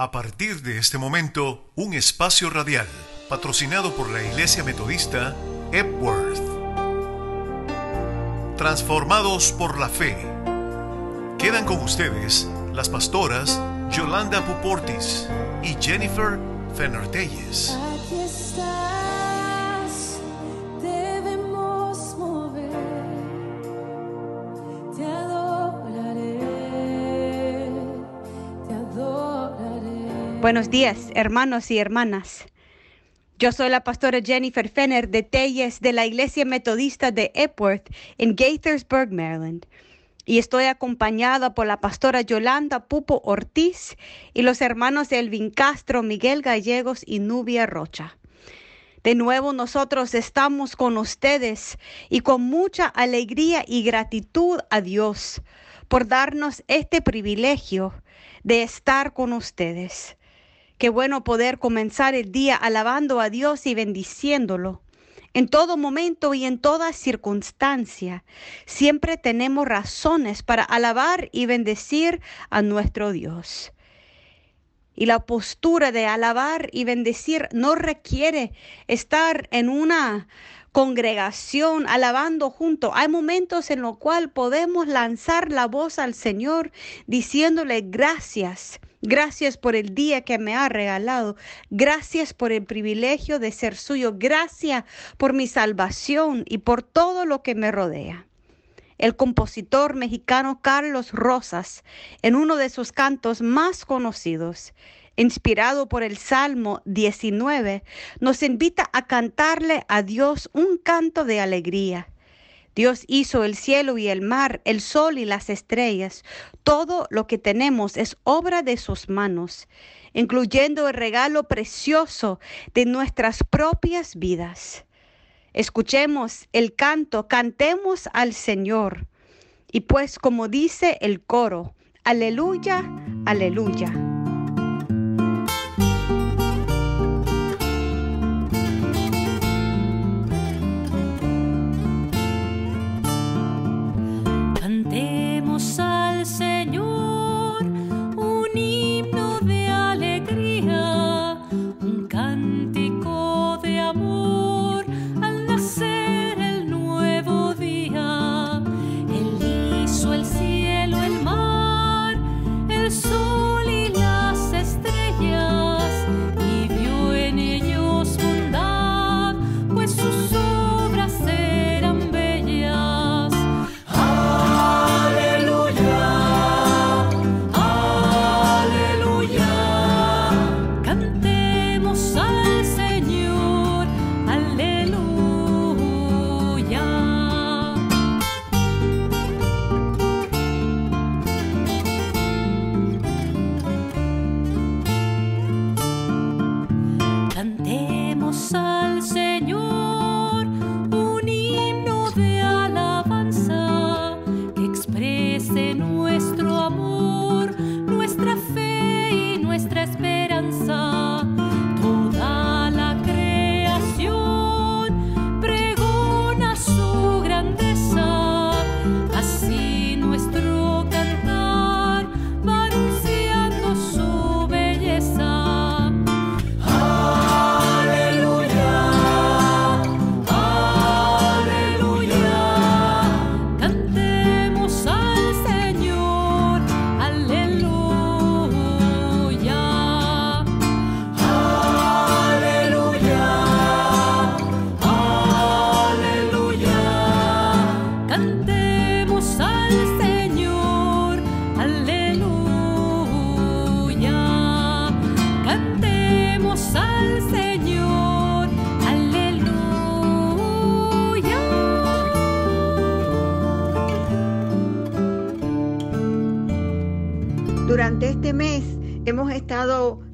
A partir de este momento, un espacio radial patrocinado por la Iglesia Metodista Epworth. Transformados por la fe. Quedan con ustedes las pastoras Yolanda Puportis y Jennifer Fenner-Telles. Buenos días, hermanos y hermanas. Yo soy la pastora Jennifer Fenner de Telles de la Iglesia Metodista de Epworth en Gaithersburg, Maryland. Y estoy acompañada por la pastora Yolanda Pupo Ortiz y los hermanos Elvin Castro, Miguel Gallegos y Nubia Rocha. De nuevo nosotros estamos con ustedes y con mucha alegría y gratitud a Dios por darnos este privilegio de estar con ustedes. Qué bueno poder comenzar el día alabando a Dios y bendiciéndolo. En todo momento y en toda circunstancia, siempre tenemos razones para alabar y bendecir a nuestro Dios. Y la postura de alabar y bendecir no requiere estar en una congregación alabando junto. Hay momentos en los cuales podemos lanzar la voz al Señor diciéndole gracias. Gracias por el día que me ha regalado. Gracias por el privilegio de ser suyo. Gracias por mi salvación y por todo lo que me rodea. El compositor mexicano Carlos Rosas, en uno de sus cantos más conocidos, inspirado por el Salmo 19, nos invita a cantarle a Dios un canto de alegría. Dios hizo el cielo y el mar, el sol y las estrellas. Todo lo que tenemos es obra de sus manos, incluyendo el regalo precioso de nuestras propias vidas. Escuchemos el canto, cantemos al Señor. Y pues como dice el coro, aleluya, aleluya.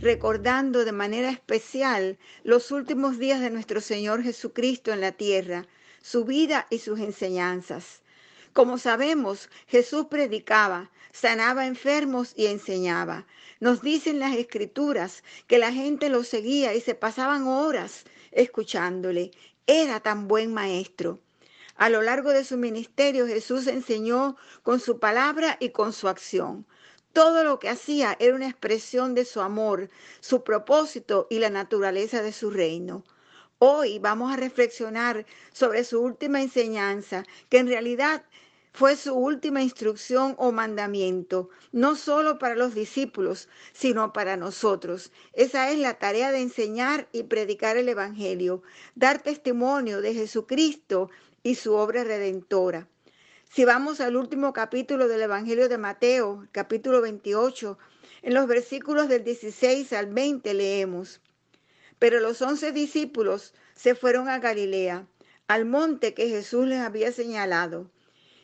Recordando de manera especial los últimos días de nuestro Señor Jesucristo en la tierra, su vida y sus enseñanzas. Como sabemos, Jesús predicaba, sanaba enfermos y enseñaba. Nos dicen las escrituras que la gente lo seguía y se pasaban horas escuchándole. Era tan buen maestro. A lo largo de su ministerio Jesús enseñó con su palabra y con su acción. Todo lo que hacía era una expresión de su amor, su propósito y la naturaleza de su reino. Hoy vamos a reflexionar sobre su última enseñanza, que en realidad fue su última instrucción o mandamiento, no solo para los discípulos, sino para nosotros. Esa es la tarea de enseñar y predicar el Evangelio, dar testimonio de Jesucristo y su obra redentora. Si vamos al último capítulo del Evangelio de Mateo, capítulo 28, en los versículos del 16 al 20 leemos, pero los once discípulos se fueron a Galilea, al monte que Jesús les había señalado,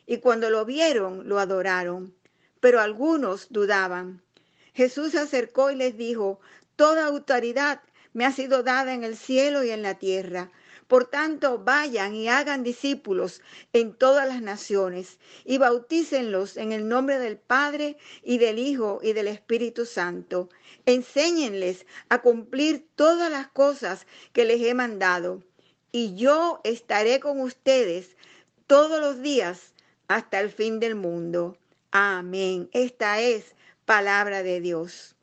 y cuando lo vieron, lo adoraron, pero algunos dudaban. Jesús se acercó y les dijo, Toda autoridad me ha sido dada en el cielo y en la tierra. Por tanto, vayan y hagan discípulos en todas las naciones y bautícenlos en el nombre del Padre y del Hijo y del Espíritu Santo. Enséñenles a cumplir todas las cosas que les he mandado. Y yo estaré con ustedes todos los días hasta el fin del mundo. Amén. Esta es palabra de Dios.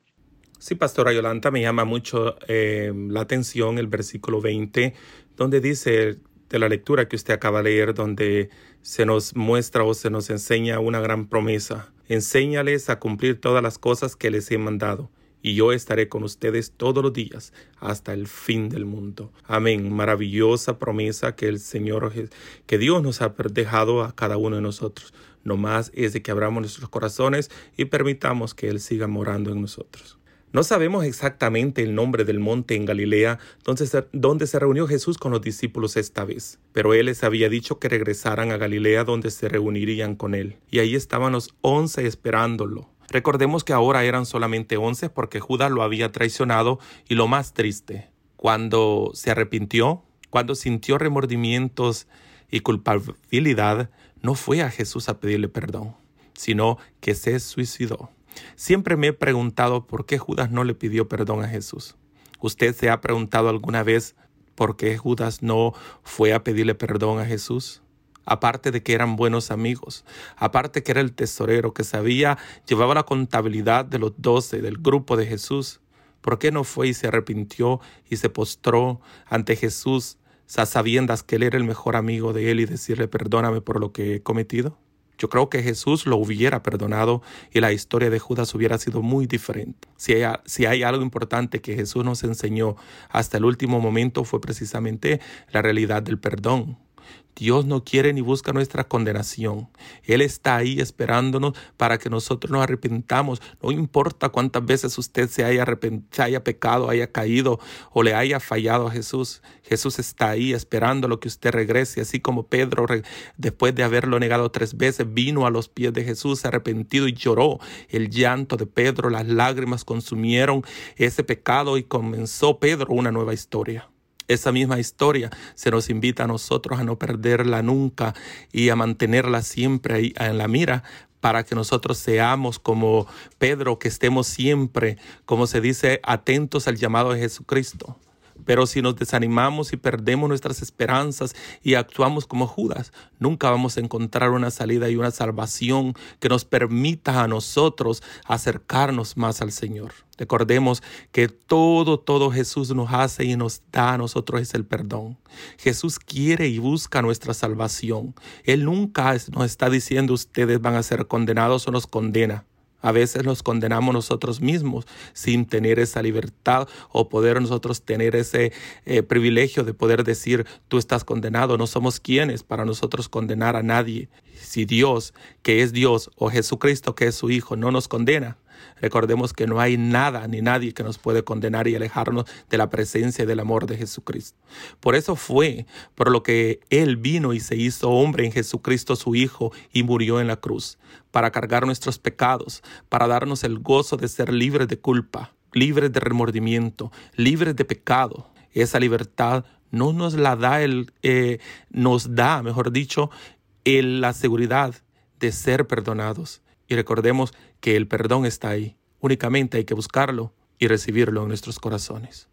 Sí, Pastora Yolanda, me llama mucho eh, la atención el versículo 20 donde dice de la lectura que usted acaba de leer, donde se nos muestra o se nos enseña una gran promesa. Enséñales a cumplir todas las cosas que les he mandado, y yo estaré con ustedes todos los días hasta el fin del mundo. Amén. Maravillosa promesa que el Señor, que Dios nos ha dejado a cada uno de nosotros. No más es de que abramos nuestros corazones y permitamos que Él siga morando en nosotros. No sabemos exactamente el nombre del monte en Galilea donde se, donde se, reunió Jesús con los discípulos esta vez, pero Él les había dicho que regresaran a Galilea donde se reunirían con Él, y ahí estaban los once esperándolo. Recordemos que ahora eran solamente once porque Judas lo había traicionado y lo más triste, cuando se arrepintió, cuando sintió remordimientos y culpabilidad, no fue a Jesús a pedirle perdón, sino que se suicidó. Siempre me he preguntado por qué Judas no le pidió perdón a Jesús. ¿Usted se ha preguntado alguna vez por qué Judas no fue a pedirle perdón a Jesús? Aparte de que eran buenos amigos, aparte que era el tesorero que sabía, llevaba la contabilidad de los doce del grupo de Jesús. ¿Por qué no fue y se arrepintió y se postró ante Jesús, sabiendas que él era el mejor amigo de él y decirle perdóname por lo que he cometido? Yo creo que Jesús lo hubiera perdonado y la historia de Judas hubiera sido muy diferente. Si hay, si hay algo importante que Jesús nos enseñó hasta el último momento fue precisamente la realidad del perdón. Dios no quiere ni busca nuestra condenación. Él está ahí esperándonos para que nosotros nos arrepentamos. No importa cuántas veces usted se haya, se haya pecado, haya caído o le haya fallado a Jesús. Jesús está ahí esperando lo que usted regrese, así como Pedro, después de haberlo negado tres veces, vino a los pies de Jesús arrepentido y lloró. El llanto de Pedro, las lágrimas consumieron ese pecado y comenzó Pedro una nueva historia. Esa misma historia se nos invita a nosotros a no perderla nunca y a mantenerla siempre ahí en la mira para que nosotros seamos como Pedro, que estemos siempre, como se dice, atentos al llamado de Jesucristo. Pero si nos desanimamos y perdemos nuestras esperanzas y actuamos como Judas, nunca vamos a encontrar una salida y una salvación que nos permita a nosotros acercarnos más al Señor. Recordemos que todo, todo Jesús nos hace y nos da a nosotros es el perdón. Jesús quiere y busca nuestra salvación. Él nunca nos está diciendo ustedes van a ser condenados o nos condena. A veces nos condenamos nosotros mismos sin tener esa libertad o poder nosotros tener ese eh, privilegio de poder decir tú estás condenado. No somos quienes para nosotros condenar a nadie. Si Dios, que es Dios, o Jesucristo, que es su Hijo, no nos condena, Recordemos que no hay nada ni nadie que nos puede condenar y alejarnos de la presencia y del amor de Jesucristo. Por eso fue por lo que Él vino y se hizo hombre en Jesucristo su Hijo y murió en la cruz, para cargar nuestros pecados, para darnos el gozo de ser libres de culpa, libres de remordimiento, libres de pecado. Esa libertad no nos la da el, eh, nos da, mejor dicho, la seguridad de ser perdonados. Y recordemos que el perdón está ahí. Únicamente hay que buscarlo y recibirlo en nuestros corazones.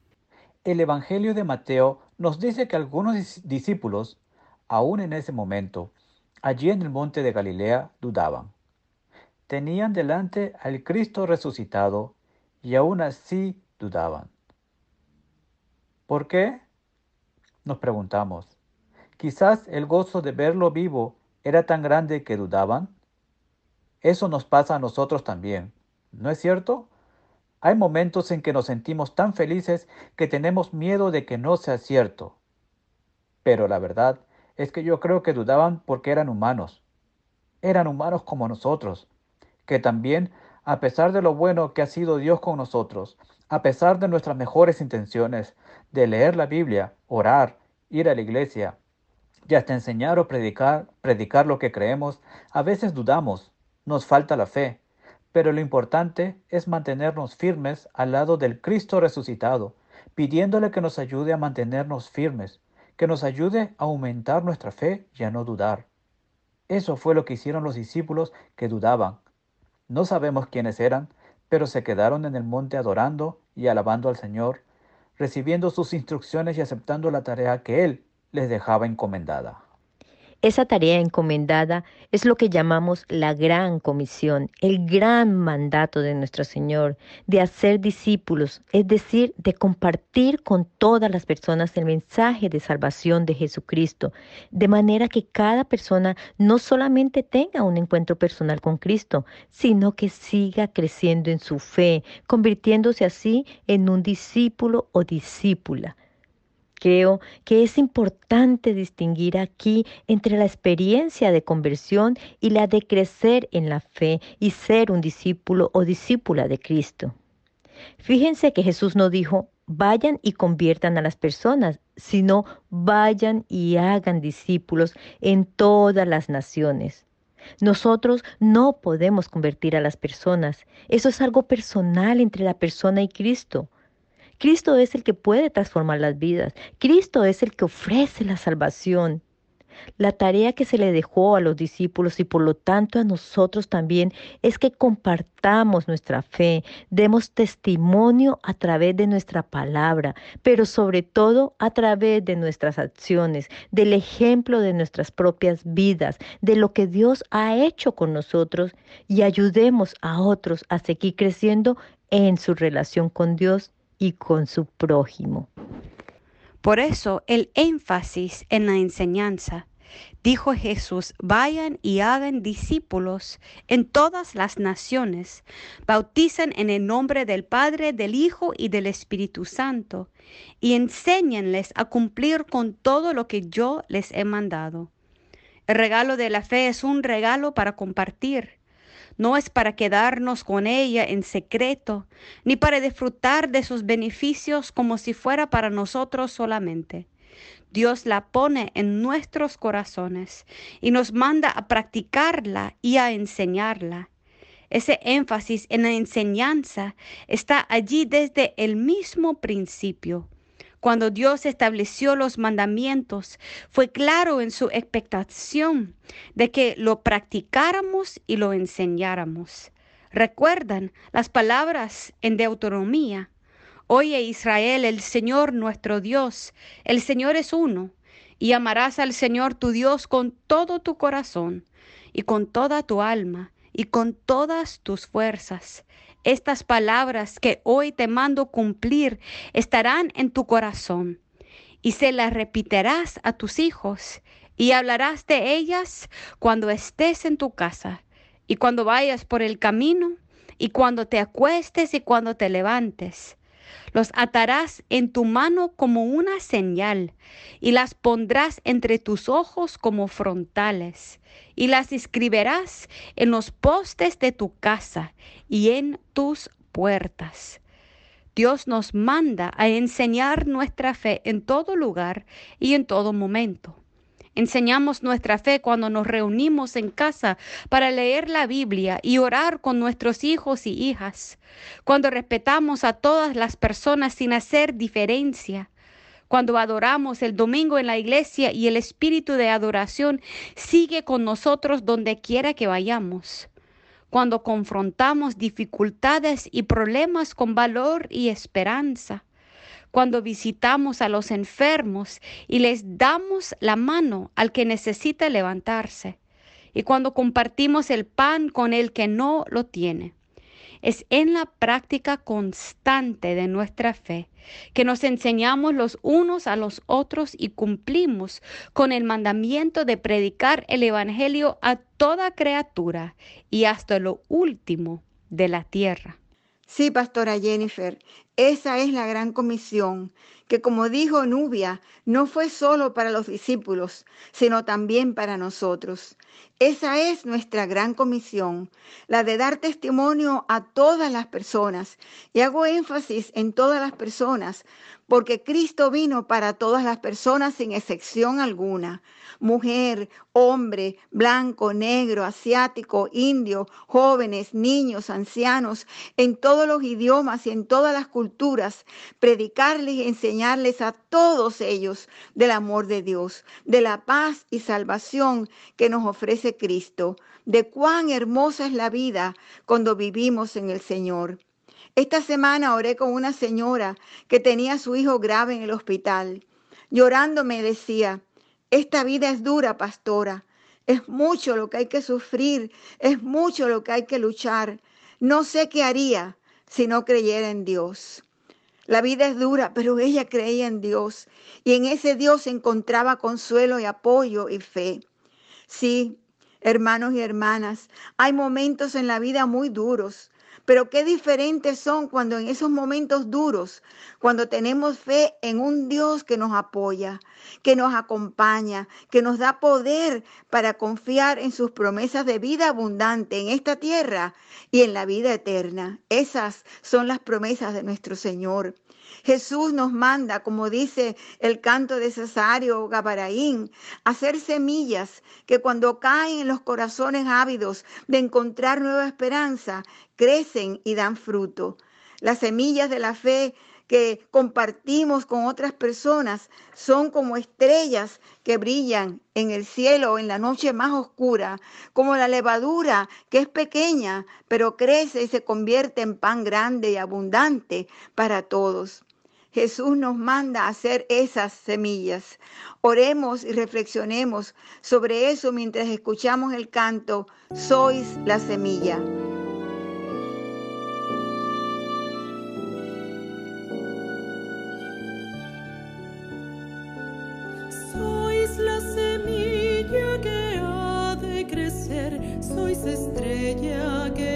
El Evangelio de Mateo nos dice que algunos discípulos, aún en ese momento, allí en el monte de Galilea, dudaban. tenían delante al Cristo resucitado y aún así dudaban. ¿Por qué? Nos preguntamos. Quizás el gozo de verlo vivo era tan grande que dudaban. Eso nos pasa a nosotros también, ¿no es cierto? Hay momentos en que nos sentimos tan felices que tenemos miedo de que no sea cierto. Pero la verdad es que yo creo que dudaban porque eran humanos. Eran humanos como nosotros, que también, a pesar de lo bueno que ha sido Dios con nosotros, a pesar de nuestras mejores intenciones, de leer la Biblia, orar, ir a la iglesia, y hasta enseñar o predicar, predicar lo que creemos, a veces dudamos, nos falta la fe, pero lo importante es mantenernos firmes al lado del Cristo resucitado, pidiéndole que nos ayude a mantenernos firmes, que nos ayude a aumentar nuestra fe y a no dudar. Eso fue lo que hicieron los discípulos que dudaban. No sabemos quiénes eran, pero se quedaron en el monte adorando y alabando al Señor, recibiendo sus instrucciones y aceptando la tarea que Él les dejaba encomendada. Esa tarea encomendada es lo que llamamos la gran comisión, el gran mandato de nuestro Señor, de hacer discípulos, es decir, de compartir con todas las personas el mensaje de salvación de Jesucristo, de manera que cada persona no solamente tenga un encuentro personal con Cristo, sino que siga creciendo en su fe, convirtiéndose así en un discípulo o discípula. Creo que es importante distinguir aquí entre la experiencia de conversión y la de crecer en la fe y ser un discípulo o discípula de Cristo. Fíjense que Jesús no dijo, vayan y conviertan a las personas, sino vayan y hagan discípulos en todas las naciones. Nosotros no podemos convertir a las personas. Eso es algo personal entre la persona y Cristo. Cristo es el que puede transformar las vidas. Cristo es el que ofrece la salvación. La tarea que se le dejó a los discípulos y por lo tanto a nosotros también es que compartamos nuestra fe, demos testimonio a través de nuestra palabra, pero sobre todo a través de nuestras acciones, del ejemplo de nuestras propias vidas, de lo que Dios ha hecho con nosotros y ayudemos a otros a seguir creciendo en su relación con Dios y con su prójimo. Por eso el énfasis en la enseñanza. Dijo Jesús, vayan y hagan discípulos en todas las naciones, bauticen en el nombre del Padre, del Hijo y del Espíritu Santo, y enséñenles a cumplir con todo lo que yo les he mandado. El regalo de la fe es un regalo para compartir no es para quedarnos con ella en secreto, ni para disfrutar de sus beneficios como si fuera para nosotros solamente. Dios la pone en nuestros corazones y nos manda a practicarla y a enseñarla. Ese énfasis en la enseñanza está allí desde el mismo principio. Cuando Dios estableció los mandamientos, fue claro en su expectación de que lo practicáramos y lo enseñáramos. Recuerdan las palabras en Deuteronomía. Oye Israel, el Señor nuestro Dios, el Señor es uno, y amarás al Señor tu Dios con todo tu corazón, y con toda tu alma, y con todas tus fuerzas. Estas palabras que hoy te mando cumplir estarán en tu corazón y se las repetirás a tus hijos y hablarás de ellas cuando estés en tu casa y cuando vayas por el camino y cuando te acuestes y cuando te levantes. Los atarás en tu mano como una señal y las pondrás entre tus ojos como frontales y las escribirás en los postes de tu casa y en tus puertas. Dios nos manda a enseñar nuestra fe en todo lugar y en todo momento. Enseñamos nuestra fe cuando nos reunimos en casa para leer la Biblia y orar con nuestros hijos y hijas, cuando respetamos a todas las personas sin hacer diferencia, cuando adoramos el domingo en la iglesia y el espíritu de adoración sigue con nosotros donde quiera que vayamos, cuando confrontamos dificultades y problemas con valor y esperanza, cuando visitamos a los enfermos y les damos la mano al que necesita levantarse, y cuando compartimos el pan con el que no lo tiene. Es en la práctica constante de nuestra fe que nos enseñamos los unos a los otros y cumplimos con el mandamiento de predicar el Evangelio a toda criatura y hasta lo último de la tierra. Sí, pastora Jennifer, esa es la gran comisión, que como dijo Nubia, no fue solo para los discípulos, sino también para nosotros. Esa es nuestra gran comisión, la de dar testimonio a todas las personas. Y hago énfasis en todas las personas, porque Cristo vino para todas las personas sin excepción alguna mujer, hombre, blanco, negro, asiático, indio, jóvenes, niños, ancianos, en todos los idiomas y en todas las culturas, predicarles y enseñarles a todos ellos del amor de Dios, de la paz y salvación que nos ofrece Cristo, de cuán hermosa es la vida cuando vivimos en el Señor. Esta semana oré con una señora que tenía a su hijo grave en el hospital. Llorando me decía, esta vida es dura, pastora. Es mucho lo que hay que sufrir, es mucho lo que hay que luchar. No sé qué haría si no creyera en Dios. La vida es dura, pero ella creía en Dios y en ese Dios encontraba consuelo y apoyo y fe. Sí, hermanos y hermanas, hay momentos en la vida muy duros, pero qué diferentes son cuando en esos momentos duros, cuando tenemos fe en un Dios que nos apoya, que nos acompaña, que nos da poder para confiar en sus promesas de vida abundante en esta tierra y en la vida eterna. Esas son las promesas de nuestro Señor. Jesús nos manda, como dice el canto de Cesario Gabaraín, hacer semillas que cuando caen en los corazones ávidos de encontrar nueva esperanza, crecen y dan fruto. Las semillas de la fe que compartimos con otras personas son como estrellas que brillan en el cielo en la noche más oscura, como la levadura que es pequeña, pero crece y se convierte en pan grande y abundante para todos. Jesús nos manda a hacer esas semillas. Oremos y reflexionemos sobre eso mientras escuchamos el canto, Sois la semilla. Estrella que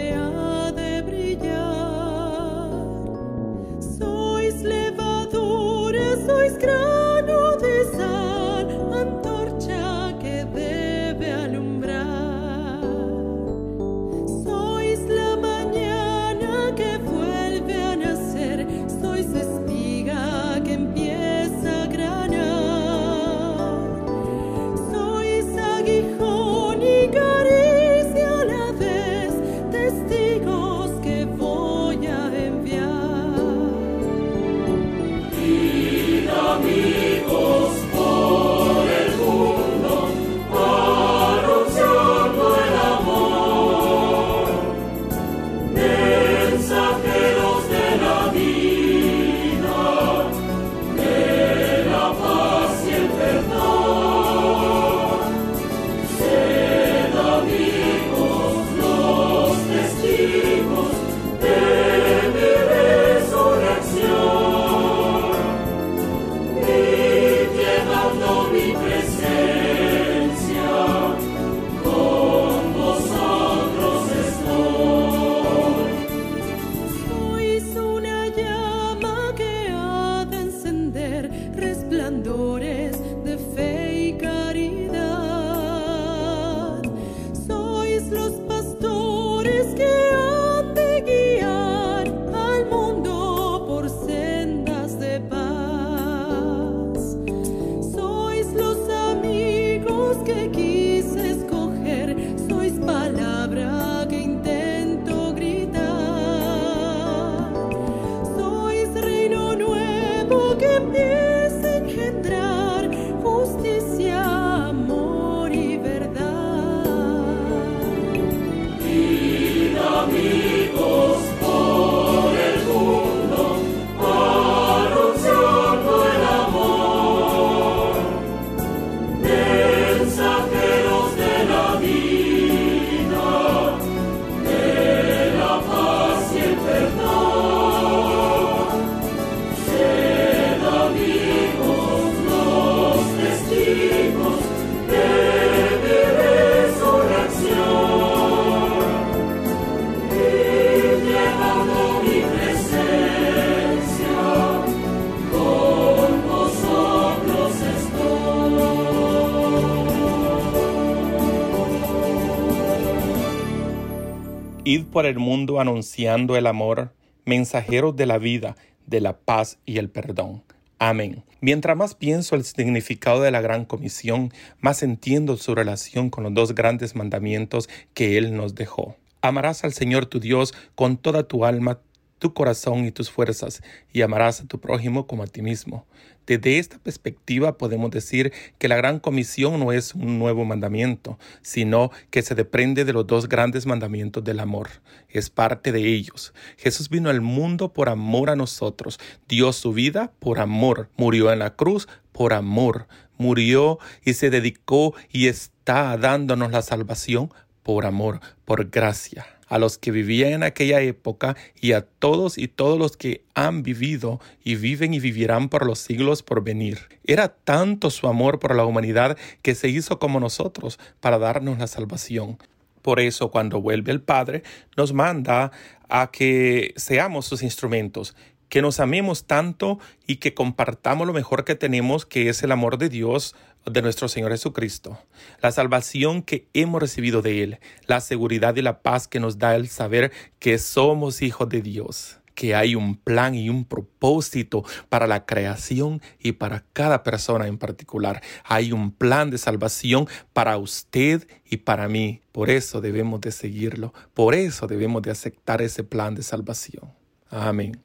el mundo anunciando el amor, mensajeros de la vida, de la paz y el perdón. Amén. Mientras más pienso el significado de la gran comisión, más entiendo su relación con los dos grandes mandamientos que Él nos dejó. Amarás al Señor tu Dios con toda tu alma, tu corazón y tus fuerzas, y amarás a tu prójimo como a ti mismo. Desde esta perspectiva podemos decir que la gran comisión no es un nuevo mandamiento, sino que se depende de los dos grandes mandamientos del amor. Es parte de ellos. Jesús vino al mundo por amor a nosotros, dio su vida por amor, murió en la cruz por amor, murió y se dedicó y está dándonos la salvación por amor, por gracia a los que vivían en aquella época y a todos y todos los que han vivido y viven y vivirán por los siglos por venir. Era tanto su amor por la humanidad que se hizo como nosotros para darnos la salvación. Por eso cuando vuelve el Padre nos manda a que seamos sus instrumentos, que nos amemos tanto y que compartamos lo mejor que tenemos, que es el amor de Dios, de nuestro Señor Jesucristo, la salvación que hemos recibido de Él, la seguridad y la paz que nos da el saber que somos hijos de Dios que hay un plan y un propósito para la creación y para cada persona en particular. Hay un plan de salvación para usted y para mí. Por eso debemos de seguirlo. Por eso debemos de aceptar ese plan de salvación. Amén.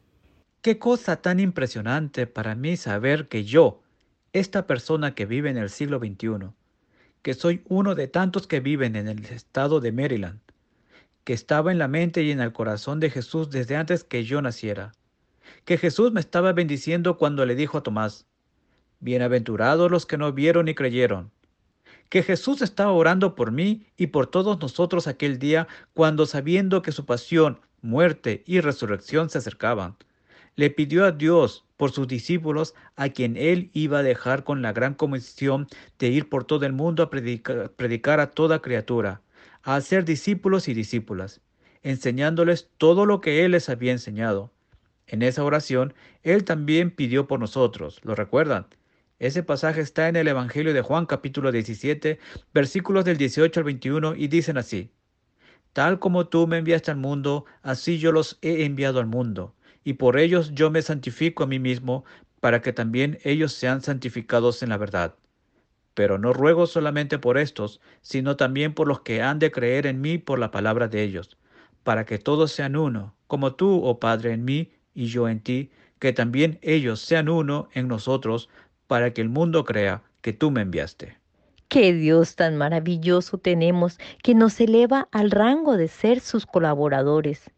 Qué cosa tan impresionante para mí saber que yo, esta persona que vive en el siglo XXI, que soy uno de tantos que viven en el estado de Maryland, que estaba en la mente y en el corazón de Jesús desde antes que yo naciera, que Jesús me estaba bendiciendo cuando le dijo a Tomás, Bienaventurados los que no vieron y creyeron, que Jesús estaba orando por mí y por todos nosotros aquel día cuando sabiendo que su pasión, muerte y resurrección se acercaban, le pidió a Dios por sus discípulos a quien él iba a dejar con la gran comisión de ir por todo el mundo a predicar, a toda criatura, a hacer discípulos y discípulas, enseñándoles todo lo que él les había enseñado. En esa oración, él también pidió por nosotros, ¿lo recuerdan? Ese pasaje está en el Evangelio de Juan capítulo 17, versículos del 18 al 21 y dicen así, Tal como tú me enviaste al mundo, así yo los he enviado al mundo y por ellos yo me santifico a mí mismo, para que también ellos sean santificados en la verdad. Pero no ruego solamente por estos, sino también por los que han de creer en mí por la palabra de ellos, para que todos sean uno, como tú, oh Padre, en mí y yo en ti, que también ellos sean uno en nosotros, para que el mundo crea que tú me enviaste. Qué Dios tan maravilloso tenemos que nos eleva al rango de ser sus colaboradores.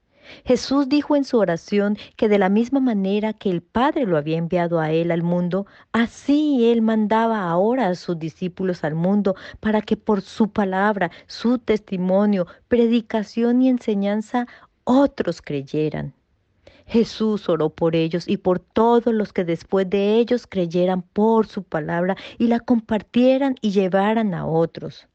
Jesús dijo en su oración que de la misma manera que el Padre lo había enviado a él al mundo, así él mandaba ahora a sus discípulos al mundo para que por su palabra, su testimonio, predicación y enseñanza otros creyeran. Jesús oró por ellos y por todos los que después de ellos creyeran por su palabra y la compartieran y llevaran a otros.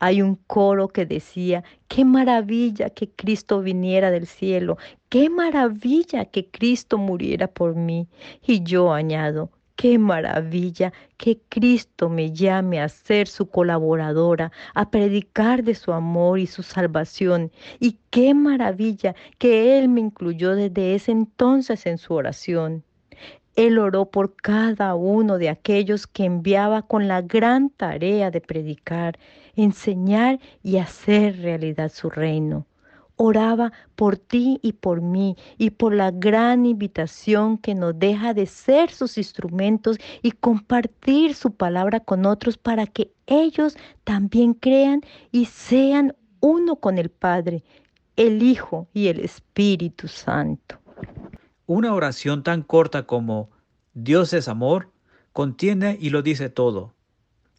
Hay un coro que decía, qué maravilla que Cristo viniera del cielo, qué maravilla que Cristo muriera por mí. Y yo añado, qué maravilla que Cristo me llame a ser su colaboradora, a predicar de su amor y su salvación. Y qué maravilla que Él me incluyó desde ese entonces en su oración. Él oró por cada uno de aquellos que enviaba con la gran tarea de predicar enseñar y hacer realidad su reino. Oraba por ti y por mí y por la gran invitación que nos deja de ser sus instrumentos y compartir su palabra con otros para que ellos también crean y sean uno con el Padre, el Hijo y el Espíritu Santo. Una oración tan corta como Dios es amor contiene y lo dice todo.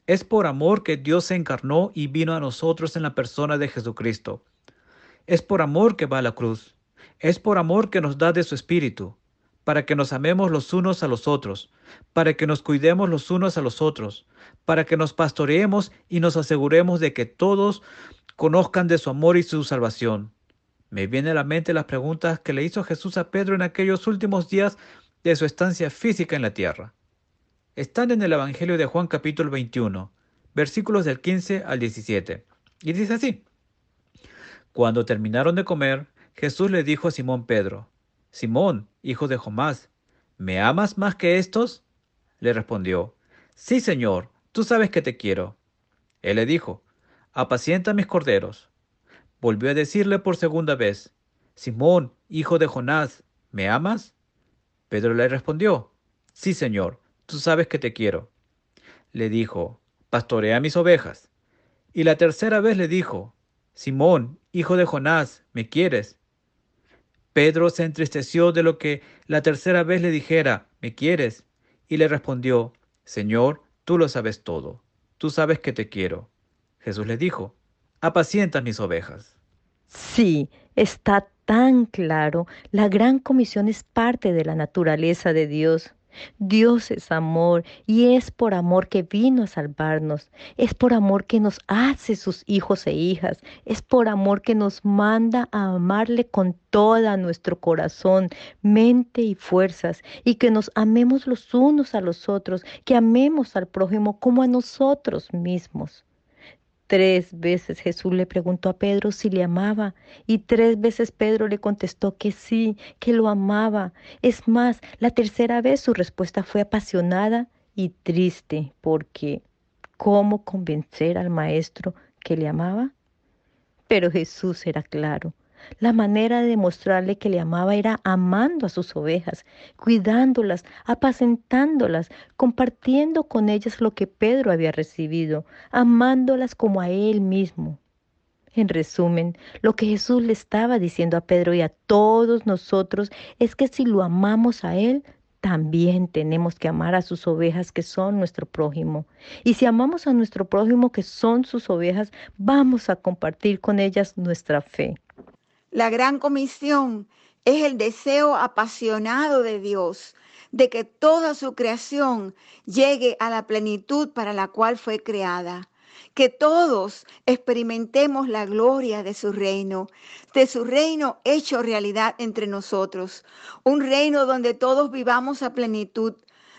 Es por amor que Dios se encarnó y vino a nosotros en la persona de Jesucristo. Es por amor que va a la cruz. Es por amor que nos da de su Espíritu, para que nos amemos los unos a los otros, para que nos cuidemos los unos a los otros, para que nos pastoreemos y nos aseguremos de que todos conozcan de su amor y su salvación. Me viene a la mente las preguntas que le hizo Jesús a Pedro en aquellos últimos días de su estancia física en la tierra están en el Evangelio de Juan capítulo 21, versículos del 15 al 17. Y dice así, Cuando terminaron de comer, Jesús le dijo a Simón Pedro, Simón, hijo de Jonás, ¿me amas más que estos? Le respondió, Sí, Señor, tú sabes que te quiero. Él le dijo, Apacienta mis corderos. Volvió a decirle por segunda vez, Simón, hijo de Jonás, ¿me amas? Pedro le respondió, Sí, Señor, tú sabes que te quiero. Le dijo, Pastorea mis ovejas. Y la tercera vez le dijo, Simón, hijo de Jonás, ¿me quieres? Pedro se entristeció de lo que la tercera vez le dijera, ¿me quieres? Y le respondió, Señor, tú lo sabes todo, tú sabes que te quiero. Jesús le dijo, apacienta mis ovejas. Sí, está tan claro. La gran comisión es parte de la naturaleza de Dios. Dios es amor y es por amor que vino a salvarnos. Es por amor que nos hace sus hijos e hijas. Es por amor que nos manda a amarle con toda nuestro corazón, mente y fuerzas. Y que nos amemos los unos a los otros, que amemos al prójimo como a nosotros mismos. Tres veces Jesús le preguntó a Pedro si le amaba y tres veces Pedro le contestó que sí, que lo amaba. Es más, la tercera vez su respuesta fue apasionada y triste porque ¿cómo convencer al maestro que le amaba? Pero Jesús era claro. La manera de demostrarle que le amaba era amando a sus ovejas, cuidándolas, apacentándolas, compartiendo con ellas lo que Pedro había recibido, amándolas como a él mismo. En resumen, lo que Jesús le estaba diciendo a Pedro y a todos nosotros es que si lo amamos a Él, también tenemos que amar a sus ovejas que son nuestro prójimo. Y si amamos a nuestro prójimo que son sus ovejas, vamos a compartir con ellas nuestra fe. La gran comisión es el deseo apasionado de Dios de que toda su creación llegue a la plenitud para la cual fue creada. Que todos experimentemos la gloria de su reino, de su reino hecho realidad entre nosotros. Un reino donde todos vivamos a plenitud,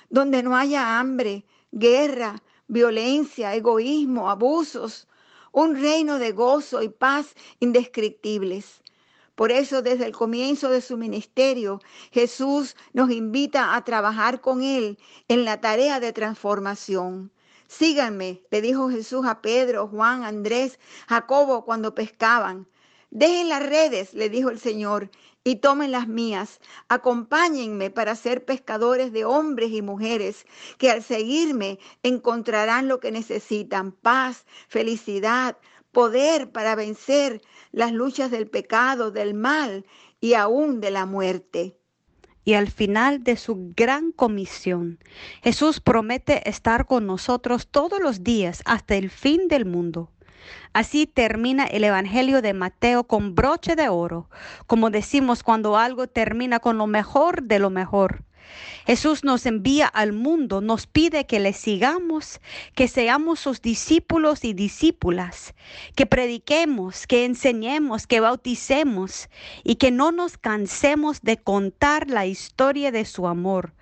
donde no haya hambre, guerra, violencia, egoísmo, abusos. Un reino de gozo y paz indescriptibles. Por eso desde el comienzo de su ministerio, Jesús nos invita a trabajar con Él en la tarea de transformación. Síganme, le dijo Jesús a Pedro, Juan, Andrés, Jacobo cuando pescaban. Dejen las redes, le dijo el Señor, y tomen las mías. Acompáñenme para ser pescadores de hombres y mujeres que al seguirme encontrarán lo que necesitan, paz, felicidad, poder para vencer las luchas del pecado, del mal y aún de la muerte. Y al final de su gran comisión, Jesús promete estar con nosotros todos los días hasta el fin del mundo. Así termina el Evangelio de Mateo con broche de oro, como decimos cuando algo termina con lo mejor de lo mejor. Jesús nos envía al mundo, nos pide que le sigamos, que seamos sus discípulos y discípulas, que prediquemos, que enseñemos, que bauticemos y que no nos cansemos de contar la historia de su amor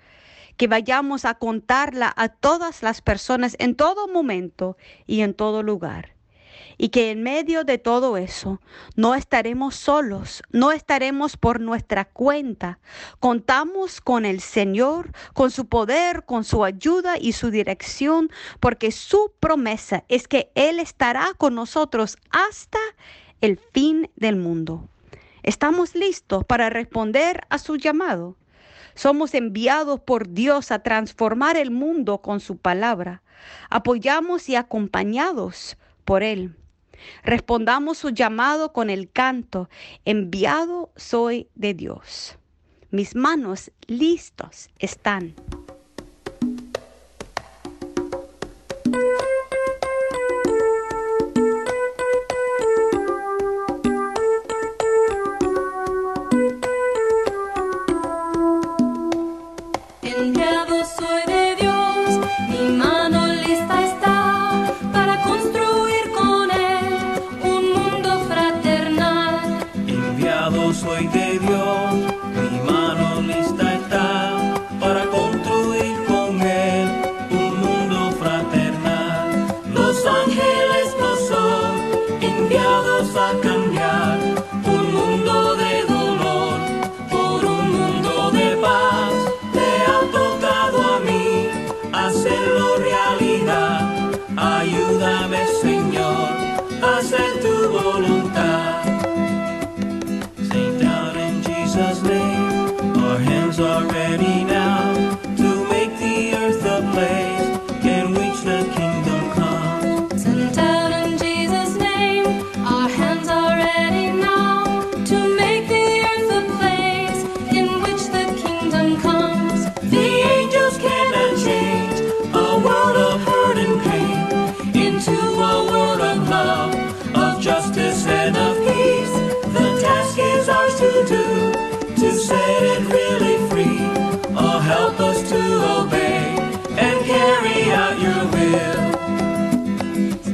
que vayamos a contarla a todas las personas en todo momento y en todo lugar y que en medio de todo eso no estaremos solos, no estaremos por nuestra cuenta. Contamos con el Señor, con su poder, con su ayuda y su dirección, porque su promesa es que Él estará con nosotros hasta el fin del mundo. ¿Estamos listos para responder a su llamado? Somos enviados por Dios a transformar el mundo con su palabra. Apoyamos y acompañados por Él. Respondamos su llamado con el canto, enviado soy de Dios. Mis manos listos están.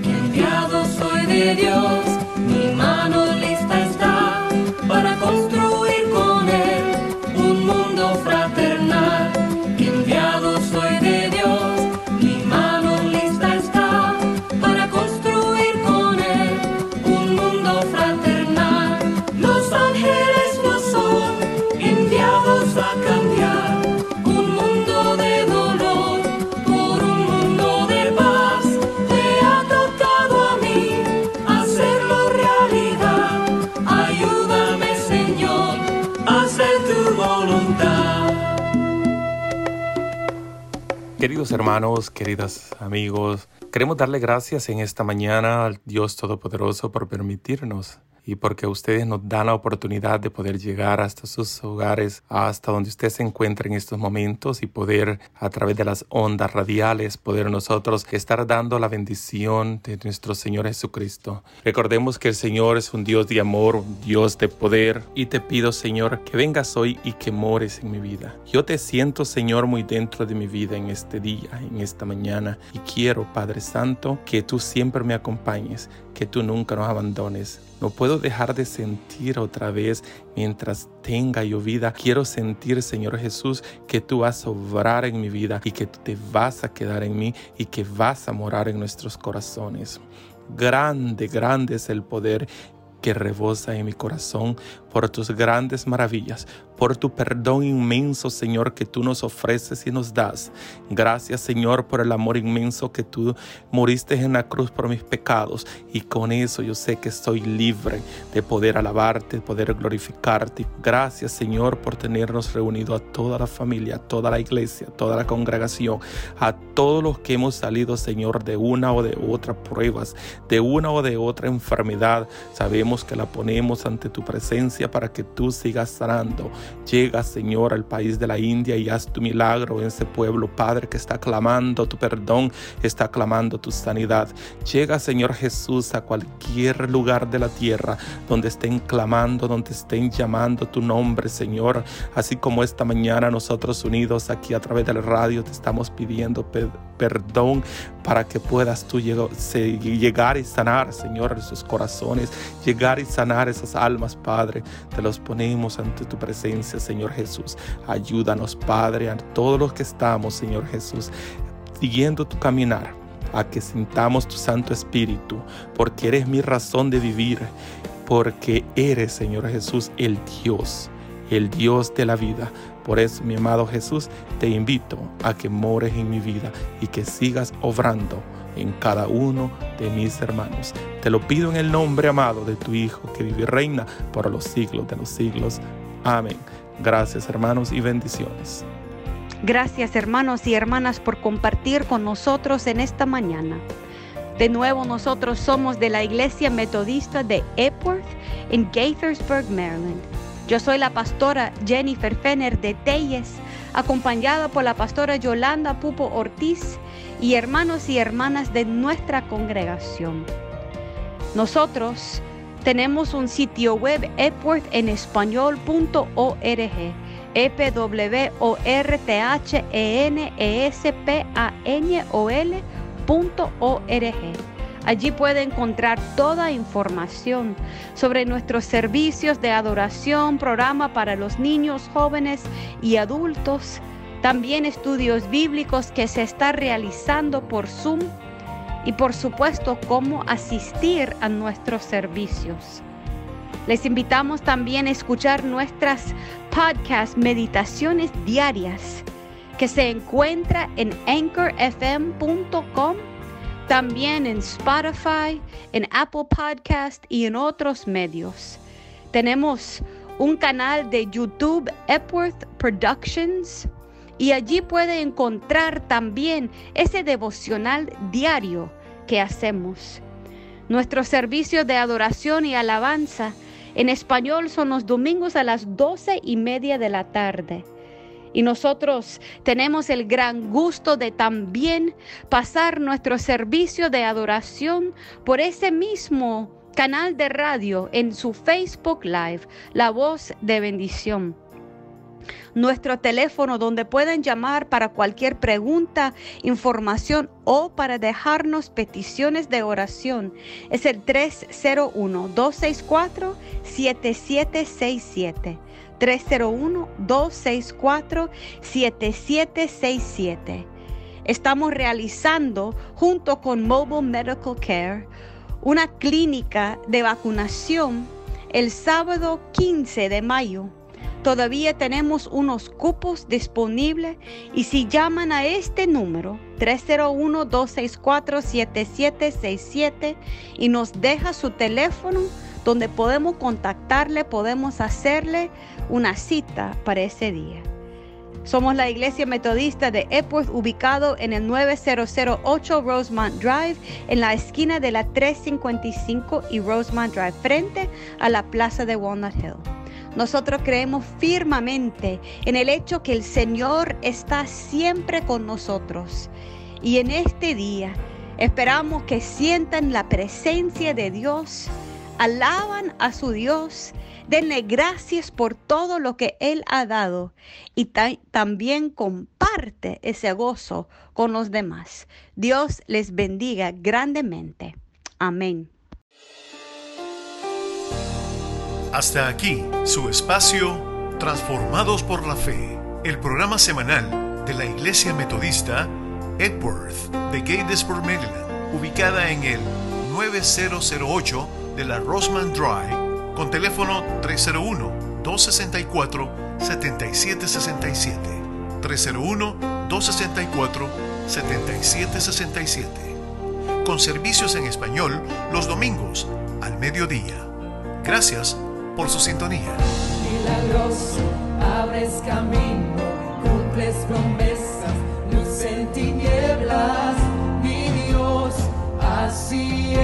Que enviado soy de Dios, mi mano le Queridos hermanos, queridos amigos, queremos darle gracias en esta mañana al Dios Todopoderoso por permitirnos y porque ustedes nos dan la oportunidad de poder llegar hasta sus hogares, hasta donde usted se encuentra en estos momentos y poder a través de las ondas radiales, poder nosotros estar dando la bendición de nuestro Señor Jesucristo. Recordemos que el Señor es un Dios de amor, un Dios de poder y te pido Señor que vengas hoy y que mores en mi vida. Yo te siento Señor muy dentro de mi vida en este día, en esta mañana y quiero Padre Santo que tú siempre me acompañes, que tú nunca nos abandones. No puedo dejar de sentir otra vez mientras tenga yo vida. Quiero sentir, Señor Jesús, que tú vas a obrar en mi vida y que tú te vas a quedar en mí y que vas a morar en nuestros corazones. Grande, grande es el poder que rebosa en mi corazón por tus grandes maravillas, por tu perdón inmenso, Señor, que tú nos ofreces y nos das. Gracias, Señor, por el amor inmenso que tú moriste en la cruz por mis pecados. Y con eso yo sé que estoy libre de poder alabarte, de poder glorificarte. Gracias, Señor, por tenernos reunido a toda la familia, a toda la iglesia, a toda la congregación, a todos los que hemos salido, Señor, de una o de otra pruebas, de una o de otra enfermedad. Sabemos que la ponemos ante tu presencia para que tú sigas sanando. Llega, Señor, al país de la India y haz tu milagro en ese pueblo, Padre, que está clamando tu perdón, está clamando tu sanidad. Llega, Señor Jesús, a cualquier lugar de la tierra donde estén clamando, donde estén llamando tu nombre, Señor. Así como esta mañana nosotros unidos aquí a través del radio te estamos pidiendo pe- perdón para que puedas tú llegar y sanar, Señor, sus corazones, llegar y sanar esas almas, Padre. Te los ponemos ante tu presencia, Señor Jesús. Ayúdanos, Padre, a todos los que estamos, Señor Jesús, siguiendo tu caminar, a que sintamos tu Santo Espíritu, porque eres mi razón de vivir, porque eres, Señor Jesús, el Dios, el Dios de la vida. Por eso, mi amado Jesús, te invito a que mores en mi vida y que sigas obrando en cada uno de mis hermanos. Te lo pido en el nombre amado de tu Hijo que vive y reina por los siglos de los siglos. Amén. Gracias hermanos y bendiciones. Gracias hermanos y hermanas por compartir con nosotros en esta mañana. De nuevo nosotros somos de la Iglesia Metodista de Epworth en Gaithersburg, Maryland. Yo soy la pastora Jennifer Fenner de Telles, acompañada por la pastora Yolanda Pupo Ortiz y hermanos y hermanas de nuestra congregación. Nosotros tenemos un sitio web epworth en español.org E epwortenespanol.org. Allí puede encontrar toda información sobre nuestros servicios de adoración, programa para los niños, jóvenes y adultos, también estudios bíblicos que se está realizando por Zoom y por supuesto cómo asistir a nuestros servicios. Les invitamos también a escuchar nuestras podcast meditaciones diarias que se encuentra en anchorfm.com, también en Spotify, en Apple Podcast y en otros medios. Tenemos un canal de YouTube Epworth Productions y allí puede encontrar también ese devocional diario que hacemos. Nuestro servicio de adoración y alabanza en español son los domingos a las doce y media de la tarde. Y nosotros tenemos el gran gusto de también pasar nuestro servicio de adoración por ese mismo canal de radio en su Facebook Live, La Voz de Bendición. Nuestro teléfono donde pueden llamar para cualquier pregunta, información o para dejarnos peticiones de oración es el 301-264-7767. 301-264-7767. Estamos realizando junto con Mobile Medical Care una clínica de vacunación el sábado 15 de mayo. Todavía tenemos unos cupos disponibles y si llaman a este número 301-264-7767 y nos deja su teléfono donde podemos contactarle, podemos hacerle una cita para ese día. Somos la Iglesia Metodista de Epworth, ubicado en el 9008 Rosemont Drive, en la esquina de la 355 y Rosemont Drive, frente a la plaza de Walnut Hill. Nosotros creemos firmemente en el hecho que el Señor está siempre con nosotros. Y en este día esperamos que sientan la presencia de Dios, alaban a su Dios Denle gracias por todo lo que Él ha dado y también comparte ese gozo con los demás. Dios les bendiga grandemente. Amén. Hasta aquí su espacio Transformados por la Fe, el programa semanal de la Iglesia Metodista Edworth de Gatesburg, Maryland, ubicada en el 9008 de la Roseman Drive con teléfono 301-264-7767. 301-264-7767. Con servicios en español los domingos al mediodía. Gracias por su sintonía. Milagroso, abres camino, cumples promesas, luz en tinieblas, mi Dios, así